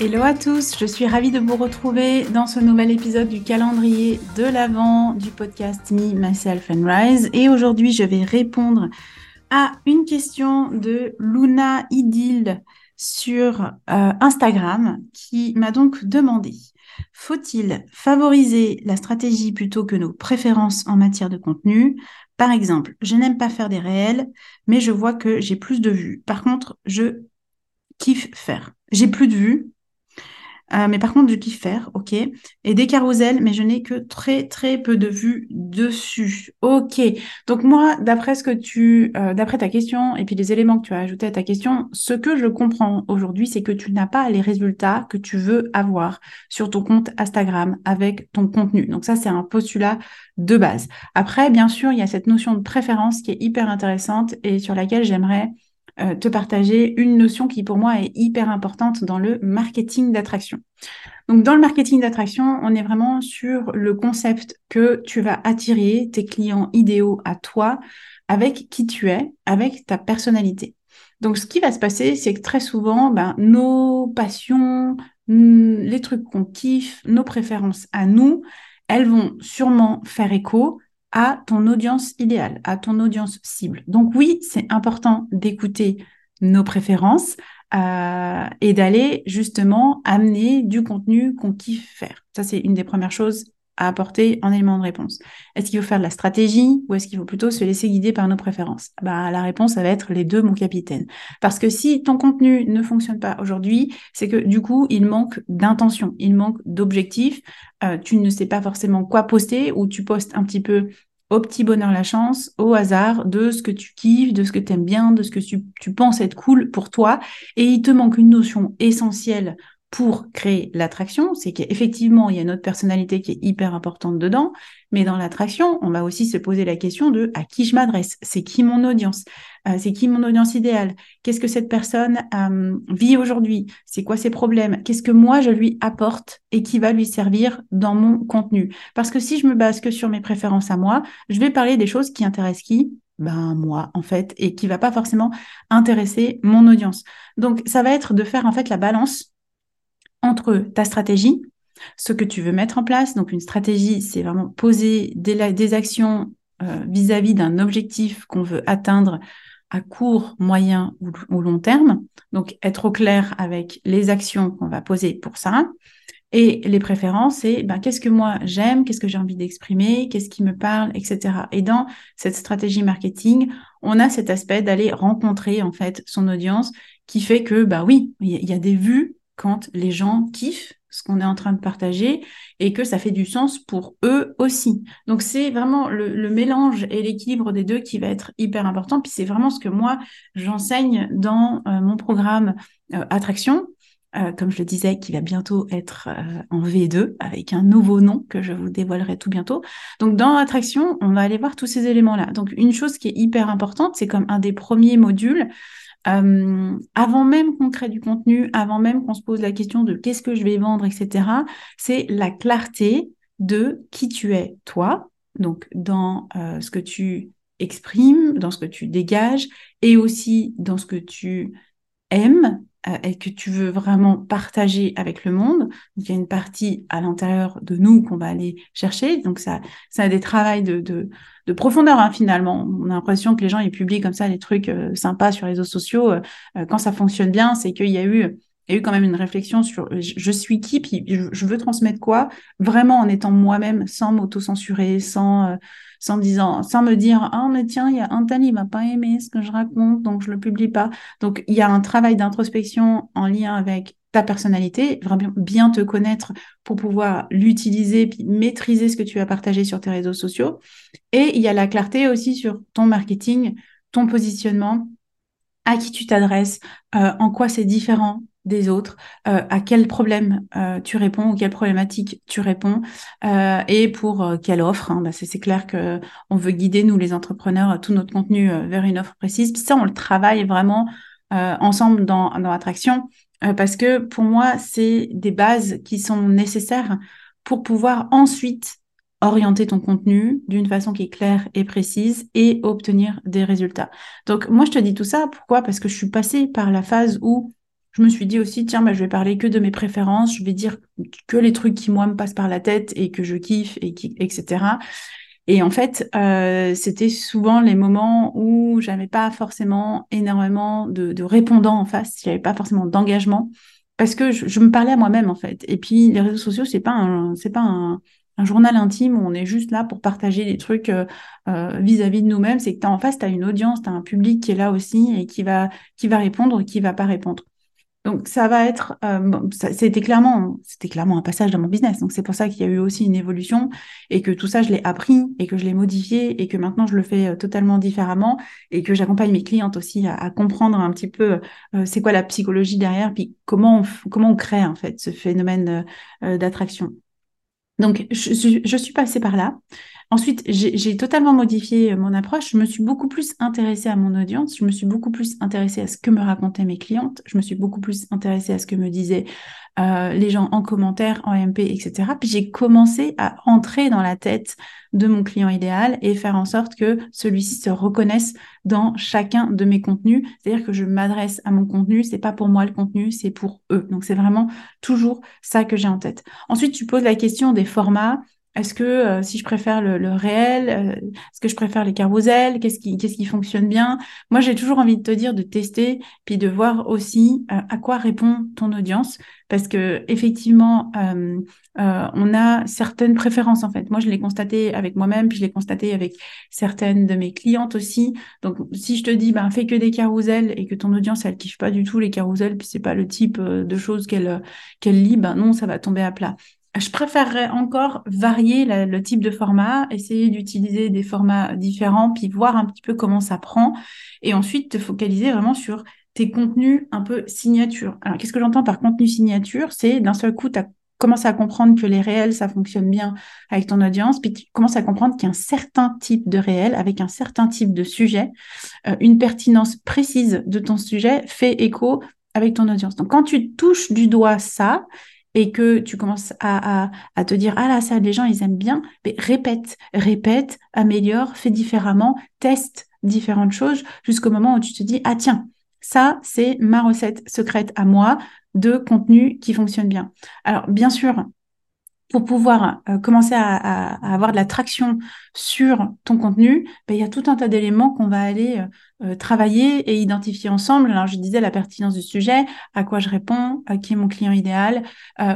Hello à tous, je suis ravie de vous retrouver dans ce nouvel épisode du calendrier de l'Avent du podcast Me, Myself and Rise. Et aujourd'hui, je vais répondre à une question de Luna Idil sur euh, Instagram qui m'a donc demandé faut-il favoriser la stratégie plutôt que nos préférences en matière de contenu? Par exemple, je n'aime pas faire des réels, mais je vois que j'ai plus de vues. Par contre, je kiffe faire. J'ai plus de vues, euh, mais par contre, je kiffe faire, ok. Et des carousels, mais je n'ai que très très peu de vues dessus. Ok. Donc moi, d'après ce que tu, euh, d'après ta question et puis les éléments que tu as ajoutés à ta question, ce que je comprends aujourd'hui, c'est que tu n'as pas les résultats que tu veux avoir sur ton compte Instagram avec ton contenu. Donc ça, c'est un postulat de base. Après, bien sûr, il y a cette notion de préférence qui est hyper intéressante et sur laquelle j'aimerais euh, te partager une notion qui pour moi est hyper importante dans le marketing d'attraction. Donc dans le marketing d'attraction, on est vraiment sur le concept que tu vas attirer tes clients idéaux à toi avec qui tu es, avec ta personnalité. Donc ce qui va se passer, c'est que très souvent, ben, nos passions, hmm, les trucs qu'on kiffe, nos préférences à nous, elles vont sûrement faire écho à ton audience idéale, à ton audience cible. Donc oui, c'est important d'écouter nos préférences euh, et d'aller justement amener du contenu qu'on kiffe faire. Ça, c'est une des premières choses apporter en élément de réponse. Est-ce qu'il faut faire de la stratégie ou est-ce qu'il faut plutôt se laisser guider par nos préférences? Bah, La réponse, ça va être les deux, mon capitaine. Parce que si ton contenu ne fonctionne pas aujourd'hui, c'est que du coup, il manque d'intention, il manque d'objectifs. Euh, tu ne sais pas forcément quoi poster ou tu postes un petit peu au petit bonheur la chance, au hasard de ce que tu kiffes, de ce que tu aimes bien, de ce que tu penses être cool pour toi. Et il te manque une notion essentielle pour créer l'attraction, c'est qu'effectivement, il y a notre personnalité qui est hyper importante dedans, mais dans l'attraction, on va aussi se poser la question de à qui je m'adresse, c'est qui mon audience, euh, c'est qui mon audience idéale, qu'est-ce que cette personne euh, vit aujourd'hui, c'est quoi ses problèmes, qu'est-ce que moi je lui apporte et qui va lui servir dans mon contenu? Parce que si je me base que sur mes préférences à moi, je vais parler des choses qui intéressent qui? Ben moi en fait et qui va pas forcément intéresser mon audience. Donc ça va être de faire en fait la balance entre ta stratégie, ce que tu veux mettre en place. Donc une stratégie, c'est vraiment poser des, actions euh, vis-à-vis d'un objectif qu'on veut atteindre à court, moyen ou, long terme. Donc être au clair avec les actions qu'on va poser pour ça. Et les préférences, c'est ben, qu'est-ce que moi j'aime, qu'est-ce que j'ai envie d'exprimer, qu'est-ce qui me parle, etc. Et dans cette stratégie marketing, on a cet aspect d'aller rencontrer en fait son audience qui fait que bah oui, il y a des vues quand les gens kiffent ce qu'on est en train de partager et que ça fait du sens pour eux aussi. Donc c'est vraiment le, mélange et l'équilibre des deux qui va être hyper important. Puis c'est vraiment ce que moi j'enseigne dans euh, mon programme euh, Attraction, euh, comme je le disais, qui va bientôt être en V2 avec un nouveau nom que je vous dévoilerai tout bientôt. Donc dans Attraction, on va aller voir tous ces éléments-là. Donc une chose qui est hyper importante, c'est comme un des premiers modules, euh, avant même qu'on crée du contenu, avant même qu'on se pose la question de qu'est-ce que je vais vendre, etc., c'est la clarté de qui tu es, toi, donc dans euh, ce que tu exprimes, dans ce que tu dégages, et aussi dans ce que tu aimes euh, et que tu veux vraiment partager avec le monde? Il y a une partie à l'intérieur de nous qu'on va aller chercher. Donc, ça, ça a des travails de profondeur, hein, finalement. On a l'impression que les gens, ils publient comme ça des trucs euh, sympas sur les réseaux sociaux. Euh, quand ça fonctionne bien, c'est qu'il y a eu il y a eu quand même une réflexion sur je, suis qui, puis je, veux transmettre quoi, vraiment en étant moi-même, sans m'auto-censurer, sans, sans me dire, ah, mais tiens, il y a un tel, il va pas aimer ce que je raconte, donc je le publie pas. Donc, il y a un travail d'introspection en lien avec ta personnalité, vraiment bien te connaître pour pouvoir l'utiliser puis maîtriser ce que tu as partagé sur tes réseaux sociaux. Et il y a la clarté aussi sur ton marketing, ton positionnement, à qui tu t'adresses, euh, en quoi c'est différent des autres, euh, à quel problème euh, tu réponds ou quelle problématique tu réponds euh, et pour quelle offre. Hein. Bah, c'est clair que on veut guider nous les entrepreneurs tout notre contenu vers une offre précise. ça, on le travaille vraiment ensemble dans, dans Attraction parce que pour moi, c'est des bases qui sont nécessaires pour pouvoir ensuite orienter ton contenu d'une façon qui est claire et précise et obtenir des résultats. Donc moi je te dis tout ça, pourquoi? Parce que je suis passée par la phase où je me suis dit aussi, tiens, bah, je vais parler que de mes préférences, je vais dire que les trucs qui, moi, me passent par la tête et que je kiffe, et qui, etc. Et en fait, euh, c'était souvent les moments où j'avais pas forcément énormément de, répondants en face, j'avais pas forcément d'engagement, parce que je, me parlais à moi-même, en fait. Et puis, les réseaux sociaux, c'est pas un, c'est pas un, un journal intime où on est juste là pour partager des trucs euh, euh, vis-à-vis de nous-mêmes, c'est que tu en face, tu as une audience, tu as un public qui est là aussi et qui va, qui va répondre, qui va pas répondre. Donc ça va être, euh, c'était clairement, c'était clairement un passage dans mon business. Donc c'est pour ça qu'il y a eu aussi une évolution et que tout ça je l'ai appris et que je l'ai modifié et que maintenant je le fais euh, totalement différemment et que j'accompagne mes clientes aussi à, comprendre un petit peu euh, c'est quoi la psychologie derrière puis comment on, comment on crée en fait ce phénomène d'attraction. Donc je, suis passée par là. Ensuite, j'ai totalement modifié euh, mon approche. Je me suis beaucoup plus intéressée à mon audience. Je me suis beaucoup plus intéressée à ce que me racontaient mes clientes. Je me suis beaucoup plus intéressée à ce que me disaient euh, les gens en commentaire, en MP, etc. Puis j'ai commencé à entrer dans la tête de mon client idéal et faire en sorte que celui-ci se reconnaisse dans chacun de mes contenus. C'est-à-dire que je m'adresse à mon contenu, c'est pas pour moi le contenu, c'est pour eux. Donc c'est vraiment toujours ça que j'ai en tête. Ensuite, tu poses la question des formats. Est-ce que euh, si je préfère le, réel, euh, est-ce que je préfère les carousels? Qu'est-ce qui, fonctionne bien? Moi, j'ai toujours envie de te dire de tester, puis de voir aussi euh, à quoi répond ton audience, parce que effectivement, on a certaines préférences en fait. Moi, je l'ai constaté avec moi-même, puis je l'ai constaté avec certaines de mes clientes aussi. Donc, si je te dis, ben, fais que des carousels et que ton audience, elle kiffe pas du tout les carousels, puis c'est pas le type de choses qu'elle qu'elle lit, ben non, ça va tomber à plat je préférerais encore varier le type de format, essayer d'utiliser des formats différents, puis voir un petit peu comment ça prend, et ensuite te focaliser vraiment sur tes contenus un peu signature. Alors, qu'est-ce que j'entends par contenu signature? C'est d'un seul coup, tu as commencé à comprendre que les réels, ça fonctionne bien avec ton audience, puis tu commences à comprendre qu'il certain type de réel, avec un certain type de sujet, euh, une pertinence précise de ton sujet fait écho avec ton audience. Donc, quand tu touches du doigt ça, et que tu commences à, te dire ah là ça les gens ils aiment bien. Mais répète répète améliore fais différemment teste différentes choses jusqu'au moment où tu te dis ah tiens ça c'est ma recette secrète à moi de contenu qui fonctionne bien. Alors bien sûr pour pouvoir euh, commencer à, avoir de la traction sur ton contenu, ben, il y a tout un tas d'éléments qu'on va aller euh, euh, travailler et identifier ensemble. Alors, je disais la pertinence du sujet, à quoi je réponds, à qui est mon client idéal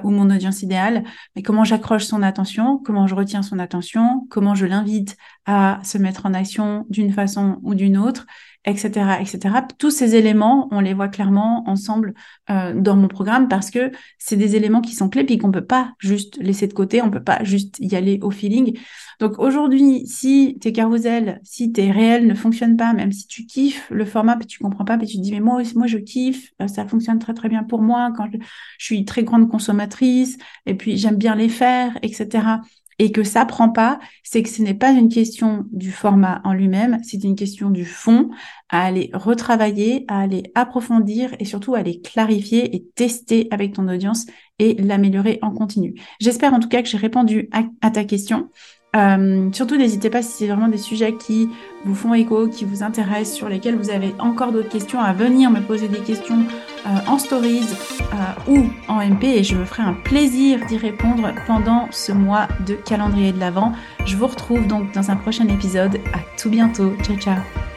ou mon audience idéale, mais comment j'accroche son attention, comment je retiens son attention, comment je l'invite à se mettre en action d'une façon ou d'une autre, etc., etc. Tous ces éléments, on les voit clairement ensemble euh, dans mon programme parce que c'est des éléments qui sont clés puis qu'on peut pas juste laisser de côté, on peut pas juste y aller au feeling. Donc aujourd'hui, si tes carousels, si tes réels ne fonctionnent pas, même si tu le format, puis tu comprends pas, puis tu te dis mais moi, moi je kiffe, euh, ça fonctionne très très bien pour moi quand je, je suis très grande consommatrice et puis j'aime bien les faire, etc et que ça prend pas, c'est que ce n'est pas une question du format en lui-même, c'est une question du fond, à aller retravailler, à aller approfondir et surtout à aller clarifier et tester avec ton audience et l'améliorer en continu. J'espère en tout cas que j'ai répondu à, ta question. Euh, surtout, n'hésitez pas si c'est vraiment des sujets qui vous font écho, qui vous intéressent, sur lesquels vous avez encore d'autres questions, à venir me poser des questions euh, en stories euh, ou en MP et je me ferai un plaisir d'y répondre pendant ce mois de calendrier de l'Avent. Je vous retrouve donc dans un prochain épisode. À tout bientôt. Ciao, ciao.